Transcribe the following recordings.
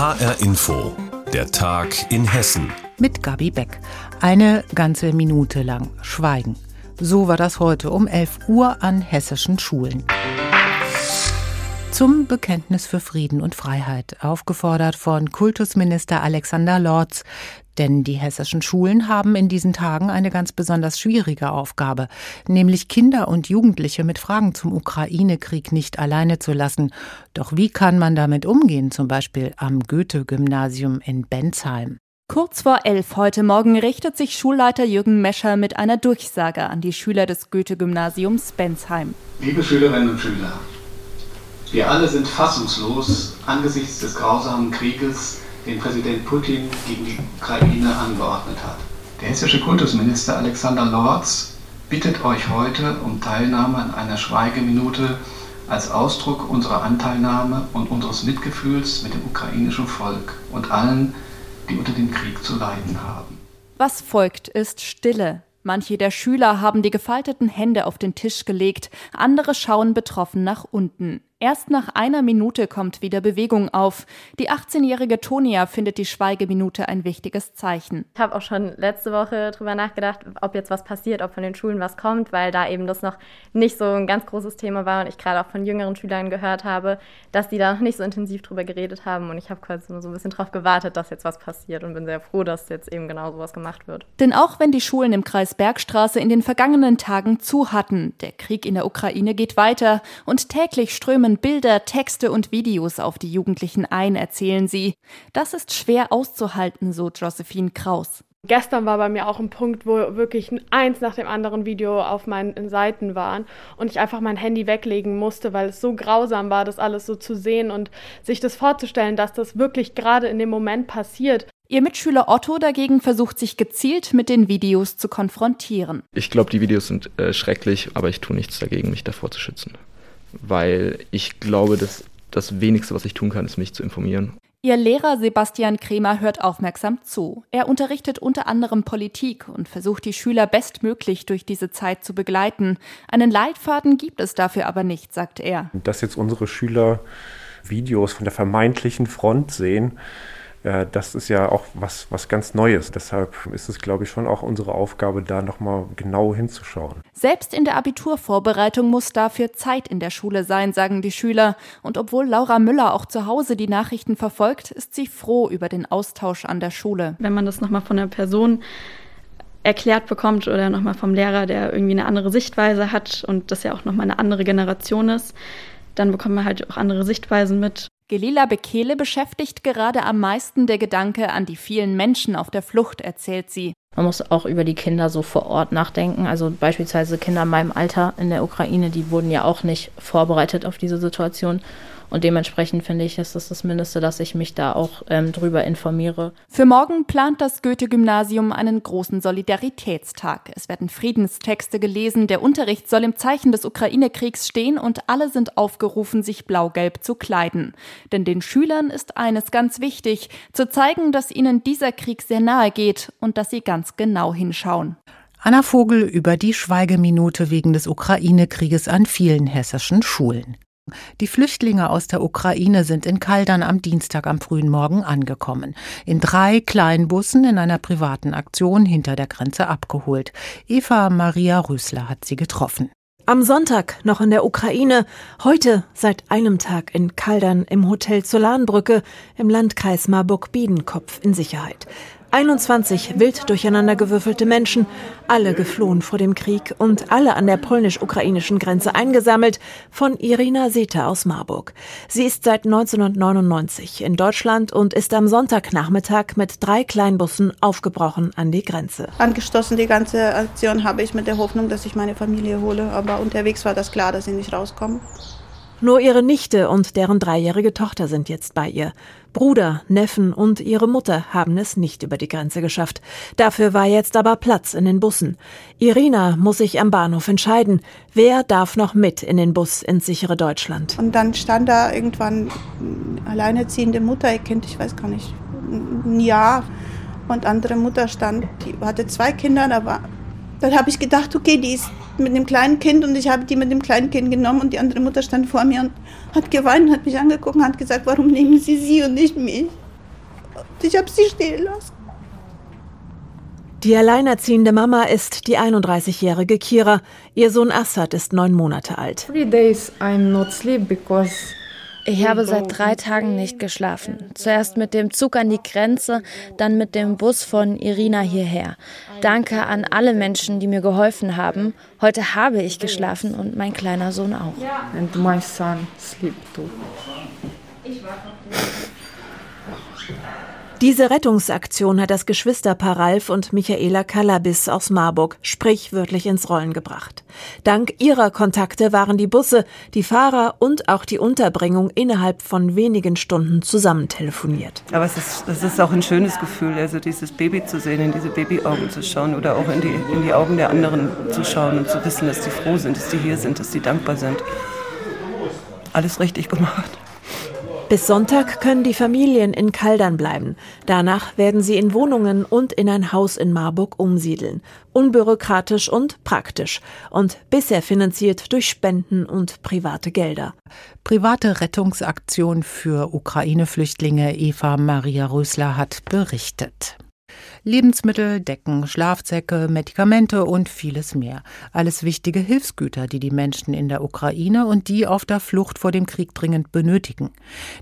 HR Info, der Tag in Hessen. Mit Gabi Beck. Eine ganze Minute lang Schweigen. So war das heute um 11 Uhr an hessischen Schulen. Zum Bekenntnis für Frieden und Freiheit, aufgefordert von Kultusminister Alexander Lorz, denn die hessischen Schulen haben in diesen Tagen eine ganz besonders schwierige Aufgabe, nämlich Kinder und Jugendliche mit Fragen zum Ukraine-Krieg nicht alleine zu lassen. Doch wie kann man damit umgehen, zum Beispiel am Goethe-Gymnasium in Bensheim? Kurz vor elf heute Morgen richtet sich Schulleiter Jürgen Mescher mit einer Durchsage an die Schüler des Goethe-Gymnasiums Bensheim. Liebe Schülerinnen und Schüler, wir alle sind fassungslos angesichts des grausamen Krieges, den Präsident Putin gegen die Ukraine angeordnet hat. Der hessische Kultusminister Alexander Lorz bittet euch heute um Teilnahme an einer Schweigeminute als Ausdruck unserer Anteilnahme und unseres Mitgefühls mit dem ukrainischen Volk und allen, die unter dem Krieg zu leiden haben. Was folgt, ist Stille. Manche der Schüler haben die gefalteten Hände auf den Tisch gelegt, andere schauen betroffen nach unten. Erst nach einer Minute kommt wieder Bewegung auf. Die 18-jährige Tonia findet die Schweigeminute ein wichtiges Zeichen. Ich habe auch schon letzte Woche darüber nachgedacht, ob jetzt was passiert, ob von den Schulen was kommt, weil da eben das noch nicht so ein ganz großes Thema war und ich gerade auch von jüngeren Schülern gehört habe, dass die da noch nicht so intensiv drüber geredet haben und ich habe quasi nur so ein bisschen darauf gewartet, dass jetzt was passiert und bin sehr froh, dass jetzt eben genau sowas gemacht wird. Denn auch wenn die Schulen im Kreis Bergstraße in den vergangenen Tagen zu hatten, der Krieg in der Ukraine geht weiter und täglich strömen strömen Bilder, Texte und Videos auf die Jugendlichen ein, erzählen sie. Das ist schwer auszuhalten, so Josephine Kraus. Gestern war bei mir auch ein Punkt, wo wirklich eins nach dem anderen Video auf meinen Seiten waren und ich einfach mein Handy weglegen musste, weil es so grausam war, das alles so zu sehen und sich das vorzustellen, dass das wirklich gerade in dem Moment passiert. Ihr Mitschüler Otto dagegen versucht sich gezielt mit den Videos zu konfrontieren. Ich glaube, die Videos sind äh, schrecklich, aber ich tue nichts dagegen, mich davor zu schützen weil ich glaube, dass das Wenigste, was ich tun kann, ist, mich zu informieren. Ihr Lehrer Sebastian Kremer hört aufmerksam zu. Er unterrichtet unter anderem Politik und versucht die Schüler bestmöglich durch diese Zeit zu begleiten. Einen Leitfaden gibt es dafür aber nicht, sagt er. Dass jetzt unsere Schüler Videos von der vermeintlichen Front sehen, äh, das ist ja auch was, was ganz Neues. Deshalb ist es, glaube ich, schon auch unsere Aufgabe, da nochmal genau hinzuschauen. Selbst in der Abiturvorbereitung muss dafür Zeit in der Schule sein, sagen die Schüler. Und obwohl Laura Müller auch zu Hause die Nachrichten verfolgt, ist sie froh über den Austausch an der Schule. Wenn man das nochmal von einer Person erklärt bekommt oder nochmal vom Lehrer, der irgendwie eine andere Sichtweise hat und das ja auch nochmal eine andere Generation ist, dann bekommt man halt auch andere Sichtweisen mit. Gelila Bekele beschäftigt gerade am meisten der Gedanke an die vielen Menschen auf der Flucht, erzählt sie. Man muss auch über die Kinder so vor Ort nachdenken. Also beispielsweise Kinder in meinem Alter in der Ukraine, die wurden ja auch nicht vorbereitet auf diese Situation. Und dementsprechend finde ich, ist das das Mindeste, dass ich mich da auch ähm, drüber informiere. Für morgen plant das Goethe-Gymnasium einen großen Solidaritätstag. Es werden Friedenstexte gelesen, der Unterricht soll im Zeichen des Ukraine-Kriegs stehen und alle sind aufgerufen, sich blau-gelb zu kleiden. Denn den Schülern ist eines ganz wichtig, zu zeigen, dass ihnen dieser Krieg sehr nahe geht und dass sie ganz genau hinschauen. Anna Vogel über die Schweigeminute wegen des Ukraine-Krieges an vielen hessischen Schulen. Die Flüchtlinge aus der Ukraine sind in Kaldern am Dienstag am frühen Morgen angekommen. In drei Kleinbussen in einer privaten Aktion hinter der Grenze abgeholt. Eva Maria Rösler hat sie getroffen. Am Sonntag noch in der Ukraine, heute seit einem Tag in Kaldern im Hotel Solanbrücke im Landkreis Marburg-Biedenkopf in Sicherheit. 21 wild durcheinandergewürfelte Menschen, alle geflohen vor dem Krieg und alle an der polnisch-ukrainischen Grenze eingesammelt, von Irina Seta aus Marburg. Sie ist seit 1999 in Deutschland und ist am Sonntagnachmittag mit drei Kleinbussen aufgebrochen an die Grenze. Angestoßen die ganze Aktion habe ich mit der Hoffnung, dass ich meine Familie hole, aber unterwegs war das klar, dass sie nicht rauskommen. Nur ihre Nichte und deren dreijährige Tochter sind jetzt bei ihr. Bruder, Neffen und ihre Mutter haben es nicht über die Grenze geschafft. Dafür war jetzt aber Platz in den Bussen. Irina muss sich am Bahnhof entscheiden, wer darf noch mit in den Bus ins sichere Deutschland. Und dann stand da irgendwann alleinerziehende Mutter, ihr kennt, ich weiß gar nicht, ein Jahr. Und andere Mutter stand, die hatte zwei Kinder, aber dann habe ich gedacht, okay, die ist mit dem kleinen Kind und ich habe die mit dem kleinen Kind genommen und die andere Mutter stand vor mir und hat geweint, hat mich angeguckt und hat gesagt, warum nehmen Sie sie und nicht mich? Ich habe sie stehen lassen. Die alleinerziehende Mama ist die 31-jährige Kira. Ihr Sohn Assad ist neun Monate alt. Ich habe seit drei Tagen nicht geschlafen. Zuerst mit dem Zug an die Grenze, dann mit dem Bus von Irina hierher. Danke an alle Menschen, die mir geholfen haben. Heute habe ich geschlafen und mein kleiner Sohn auch. And my son sleep too. Ich war diese Rettungsaktion hat das Geschwisterpaar Ralf und Michaela Kalabis aus Marburg sprichwörtlich ins Rollen gebracht. Dank ihrer Kontakte waren die Busse, die Fahrer und auch die Unterbringung innerhalb von wenigen Stunden zusammentelefoniert. Aber es ist, es ist auch ein schönes Gefühl, also dieses Baby zu sehen, in diese Babyaugen zu schauen oder auch in die, in die Augen der anderen zu schauen und zu wissen, dass die froh sind, dass die hier sind, dass die dankbar sind. Alles richtig gemacht. Bis Sonntag können die Familien in Kaldern bleiben. Danach werden sie in Wohnungen und in ein Haus in Marburg umsiedeln. Unbürokratisch und praktisch. Und bisher finanziert durch Spenden und private Gelder. Private Rettungsaktion für Ukraine-Flüchtlinge Eva Maria Rösler hat berichtet. Lebensmittel, Decken, Schlafsäcke, Medikamente und vieles mehr. Alles wichtige Hilfsgüter, die die Menschen in der Ukraine und die auf der Flucht vor dem Krieg dringend benötigen.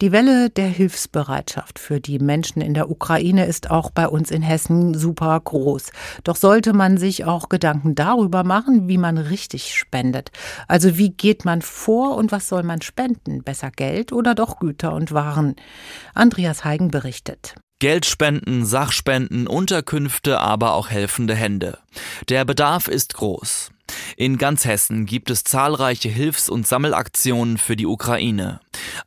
Die Welle der Hilfsbereitschaft für die Menschen in der Ukraine ist auch bei uns in Hessen super groß. Doch sollte man sich auch Gedanken darüber machen, wie man richtig spendet. Also wie geht man vor und was soll man spenden? Besser Geld oder doch Güter und Waren? Andreas Heigen berichtet. Geldspenden, Sachspenden, Unterkünfte, aber auch helfende Hände. Der Bedarf ist groß. In ganz Hessen gibt es zahlreiche Hilfs- und Sammelaktionen für die Ukraine.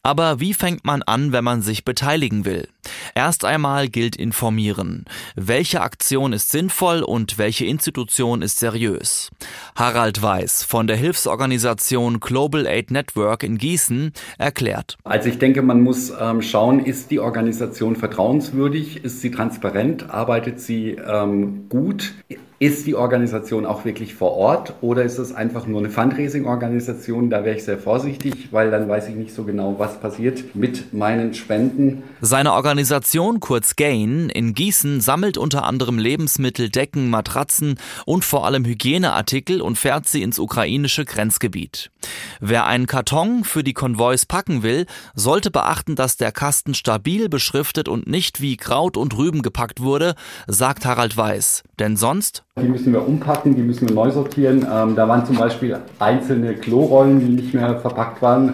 Aber wie fängt man an, wenn man sich beteiligen will? Erst einmal gilt informieren. Welche Aktion ist sinnvoll und welche Institution ist seriös? Harald Weiß von der Hilfsorganisation Global Aid Network in Gießen erklärt. Also ich denke, man muss ähm, schauen, ist die Organisation vertrauenswürdig, ist sie transparent, arbeitet sie ähm, gut, ist die Organisation auch wirklich vor Ort oder ist es einfach nur eine Fundraising-Organisation? Da wäre ich sehr vorsichtig, weil dann weiß ich nicht so genau, was passiert mit meinen Spenden. Seine Organisation, kurz Gain, in Gießen sammelt unter anderem Lebensmittel, Decken, Matratzen und vor allem Hygieneartikel und fährt sie ins ukrainische Grenzgebiet. Wer einen Karton für die Konvois packen will, sollte beachten, dass der Kasten stabil beschriftet und nicht wie Kraut und Rüben gepackt wurde, sagt Harald Weiß. Denn sonst die müssen wir umpacken, die müssen wir neu sortieren. Ähm, da waren zum Beispiel einzelne Klorollen, die nicht mehr verpackt waren,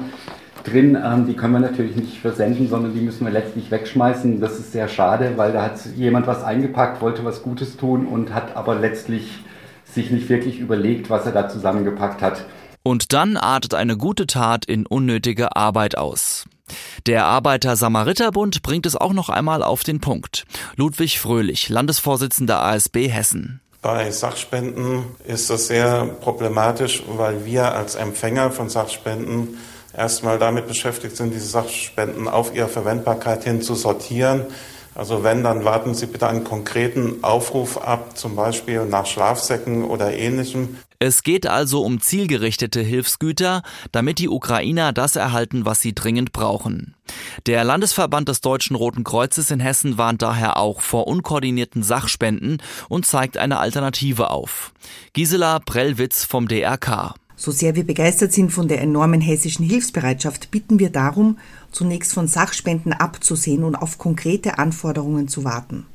drin. Ähm, die können wir natürlich nicht versenden, sondern die müssen wir letztlich wegschmeißen. Das ist sehr schade, weil da hat jemand was eingepackt, wollte was Gutes tun und hat aber letztlich sich nicht wirklich überlegt, was er da zusammengepackt hat. Und dann artet eine gute Tat in unnötige Arbeit aus. Der Arbeiter-Samariter-Bund bringt es auch noch einmal auf den Punkt. Ludwig Fröhlich, Landesvorsitzender ASB Hessen. Bei Sachspenden ist das sehr problematisch, weil wir als Empfänger von Sachspenden erstmal damit beschäftigt sind, diese Sachspenden auf ihre Verwendbarkeit hin zu sortieren. Also wenn, dann warten Sie bitte einen konkreten Aufruf ab, zum Beispiel nach Schlafsäcken oder ähnlichem. Es geht also um zielgerichtete Hilfsgüter, damit die Ukrainer das erhalten, was sie dringend brauchen. Der Landesverband des Deutschen Roten Kreuzes in Hessen warnt daher auch vor unkoordinierten Sachspenden und zeigt eine Alternative auf. Gisela Prellwitz vom DRK. So sehr wir begeistert sind von der enormen hessischen Hilfsbereitschaft, bitten wir darum, zunächst von Sachspenden abzusehen und auf konkrete Anforderungen zu warten.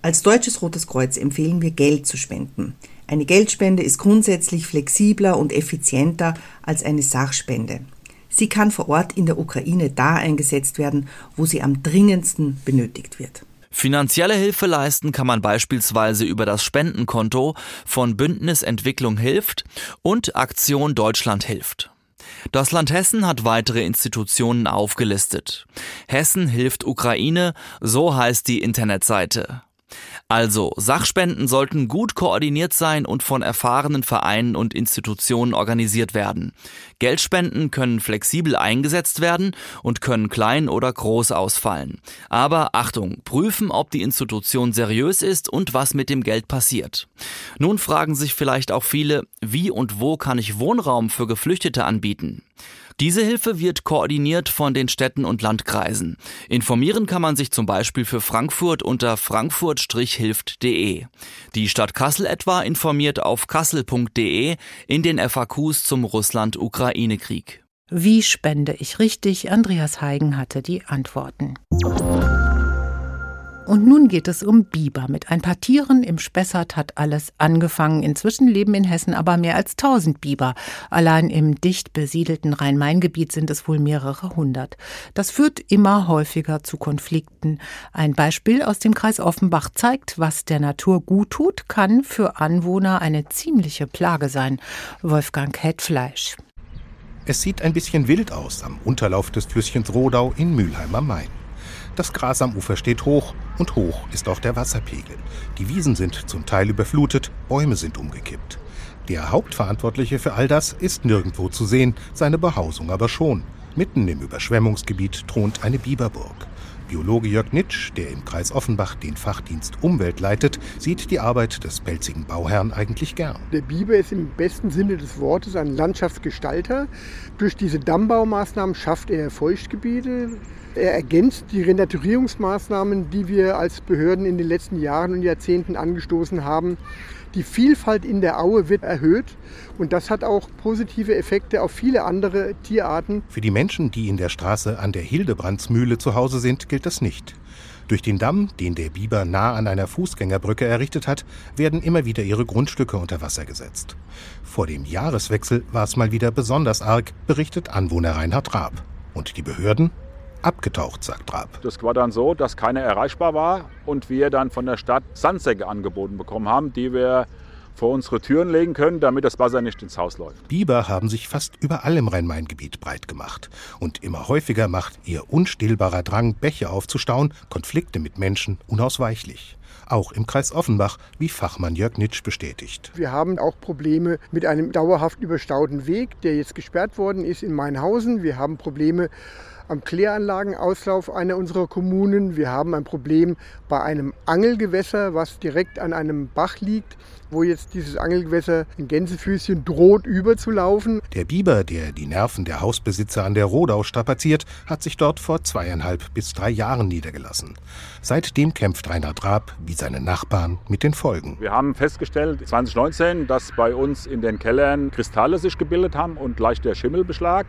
Als Deutsches Rotes Kreuz empfehlen wir Geld zu spenden. Eine Geldspende ist grundsätzlich flexibler und effizienter als eine Sachspende. Sie kann vor Ort in der Ukraine da eingesetzt werden, wo sie am dringendsten benötigt wird. Finanzielle Hilfe leisten kann man beispielsweise über das Spendenkonto von Bündnis Entwicklung hilft und Aktion Deutschland hilft. Das Land Hessen hat weitere Institutionen aufgelistet. Hessen hilft Ukraine, so heißt die Internetseite. Also, Sachspenden sollten gut koordiniert sein und von erfahrenen Vereinen und Institutionen organisiert werden. Geldspenden können flexibel eingesetzt werden und können klein oder groß ausfallen. Aber Achtung, prüfen, ob die Institution seriös ist und was mit dem Geld passiert. Nun fragen sich vielleicht auch viele, wie und wo kann ich Wohnraum für Geflüchtete anbieten? Diese Hilfe wird koordiniert von den Städten und Landkreisen. Informieren kann man sich zum Beispiel für Frankfurt unter frankfurt-hilft.de. Die Stadt Kassel etwa informiert auf kassel.de in den FAQs zum Russland-Ukraine-Krieg. Wie spende ich richtig? Andreas Heigen hatte die Antworten. Und nun geht es um Biber. Mit ein paar Tieren im Spessart hat alles angefangen. Inzwischen leben in Hessen aber mehr als 1000 Biber. Allein im dicht besiedelten Rhein-Main-Gebiet sind es wohl mehrere hundert. Das führt immer häufiger zu Konflikten. Ein Beispiel aus dem Kreis Offenbach zeigt, was der Natur gut tut, kann für Anwohner eine ziemliche Plage sein. Wolfgang Hetfleisch. Es sieht ein bisschen wild aus am Unterlauf des Flüsschens Rodau in Mülheim am Main. Das Gras am Ufer steht hoch und hoch ist auch der Wasserpegel. Die Wiesen sind zum Teil überflutet, Bäume sind umgekippt. Der Hauptverantwortliche für all das ist nirgendwo zu sehen, seine Behausung aber schon. Mitten im Überschwemmungsgebiet thront eine Biberburg. Biologe Jörg Nitsch, der im Kreis Offenbach den Fachdienst Umwelt leitet, sieht die Arbeit des pelzigen Bauherrn eigentlich gern. Der Biber ist im besten Sinne des Wortes ein Landschaftsgestalter. Durch diese Dammbaumaßnahmen schafft er Feuchtgebiete, er ergänzt die Renaturierungsmaßnahmen, die wir als Behörden in den letzten Jahren und Jahrzehnten angestoßen haben. Die Vielfalt in der Aue wird erhöht und das hat auch positive Effekte auf viele andere Tierarten. Für die Menschen, die in der Straße an der Hildebrandsmühle zu Hause sind, gilt das nicht. Durch den Damm, den der Biber nah an einer Fußgängerbrücke errichtet hat, werden immer wieder ihre Grundstücke unter Wasser gesetzt. Vor dem Jahreswechsel war es mal wieder besonders arg, berichtet Anwohner Reinhard Raab. Und die Behörden? Abgetaucht, sagt Raab. Das war dann so, dass keiner erreichbar war und wir dann von der Stadt Sandsäcke angeboten bekommen haben, die wir vor unsere Türen legen können, damit das Wasser nicht ins Haus läuft. Biber haben sich fast überall im Rhein-Main-Gebiet breit gemacht. Und immer häufiger macht ihr unstillbarer Drang, Bäche aufzustauen, Konflikte mit Menschen unausweichlich. Auch im Kreis Offenbach, wie Fachmann Jörg Nitsch bestätigt. Wir haben auch Probleme mit einem dauerhaft überstauten Weg, der jetzt gesperrt worden ist in Mainhausen. Wir haben Probleme am Kläranlagenauslauf einer unserer Kommunen. Wir haben ein Problem bei einem Angelgewässer, was direkt an einem Bach liegt, wo jetzt dieses Angelgewässer in Gänsefüßchen droht überzulaufen. Der Biber, der die Nerven der Hausbesitzer an der Rodau strapaziert, hat sich dort vor zweieinhalb bis drei Jahren niedergelassen. Seitdem kämpft Reinhard Raab wie seine Nachbarn mit den Folgen. Wir haben festgestellt 2019, dass bei uns in den Kellern Kristalle sich gebildet haben und leichter Schimmelbeschlag.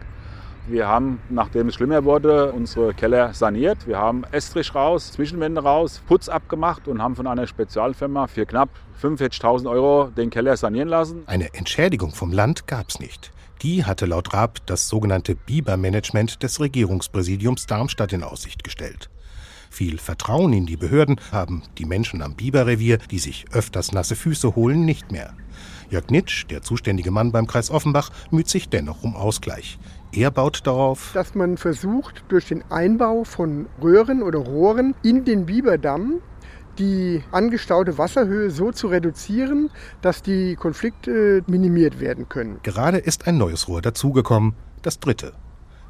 Wir haben, nachdem es schlimmer wurde, unsere Keller saniert. Wir haben Estrich raus, Zwischenwände raus, Putz abgemacht und haben von einer Spezialfirma für knapp 45.000 Euro den Keller sanieren lassen. Eine Entschädigung vom Land gab es nicht. Die hatte laut Raab das sogenannte Biber-Management des Regierungspräsidiums Darmstadt in Aussicht gestellt. Viel Vertrauen in die Behörden haben die Menschen am Biberrevier, die sich öfters nasse Füße holen, nicht mehr. Jörg Nitsch, der zuständige Mann beim Kreis Offenbach, müht sich dennoch um Ausgleich. Er baut darauf, dass man versucht, durch den Einbau von Röhren oder Rohren in den Biberdamm die angestaute Wasserhöhe so zu reduzieren, dass die Konflikte minimiert werden können. Gerade ist ein neues Rohr dazugekommen, das dritte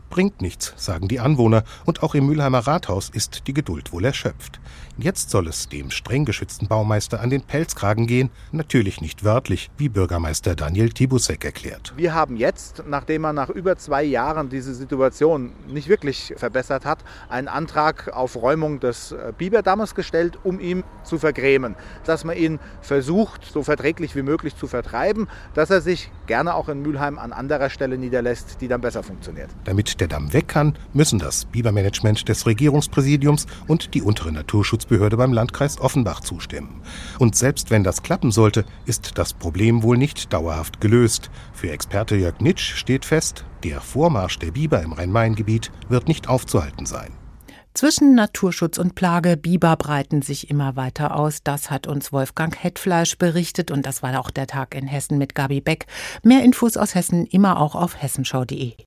bringt nichts, sagen die Anwohner, und auch im Mülheimer Rathaus ist die Geduld wohl erschöpft. Jetzt soll es dem streng geschützten Baumeister an den Pelzkragen gehen, natürlich nicht wörtlich, wie Bürgermeister Daniel Tibusek erklärt. Wir haben jetzt, nachdem man nach über zwei Jahren diese Situation nicht wirklich verbessert hat, einen Antrag auf Räumung des äh, Biberdammes gestellt, um ihn zu vergrämen. Dass man ihn versucht, so verträglich wie möglich zu vertreiben, dass er sich gerne auch in Mülheim an anderer Stelle niederlässt, die dann besser funktioniert. Damit der Damm weg kann, müssen das Bibermanagement des Regierungspräsidiums und die untere Naturschutzbehörde beim Landkreis Offenbach zustimmen. Und selbst wenn das klappen sollte, ist das Problem wohl nicht dauerhaft gelöst. Für Experte Jörg Nitsch steht fest, der Vormarsch der Biber im Rhein-Main-Gebiet wird nicht aufzuhalten sein. Zwischen Naturschutz und Plage Biber breiten sich immer weiter aus. Das hat uns Wolfgang Hetfleisch berichtet und das war auch der Tag in Hessen mit Gabi Beck. Mehr Infos aus Hessen immer auch auf hessenschau.de.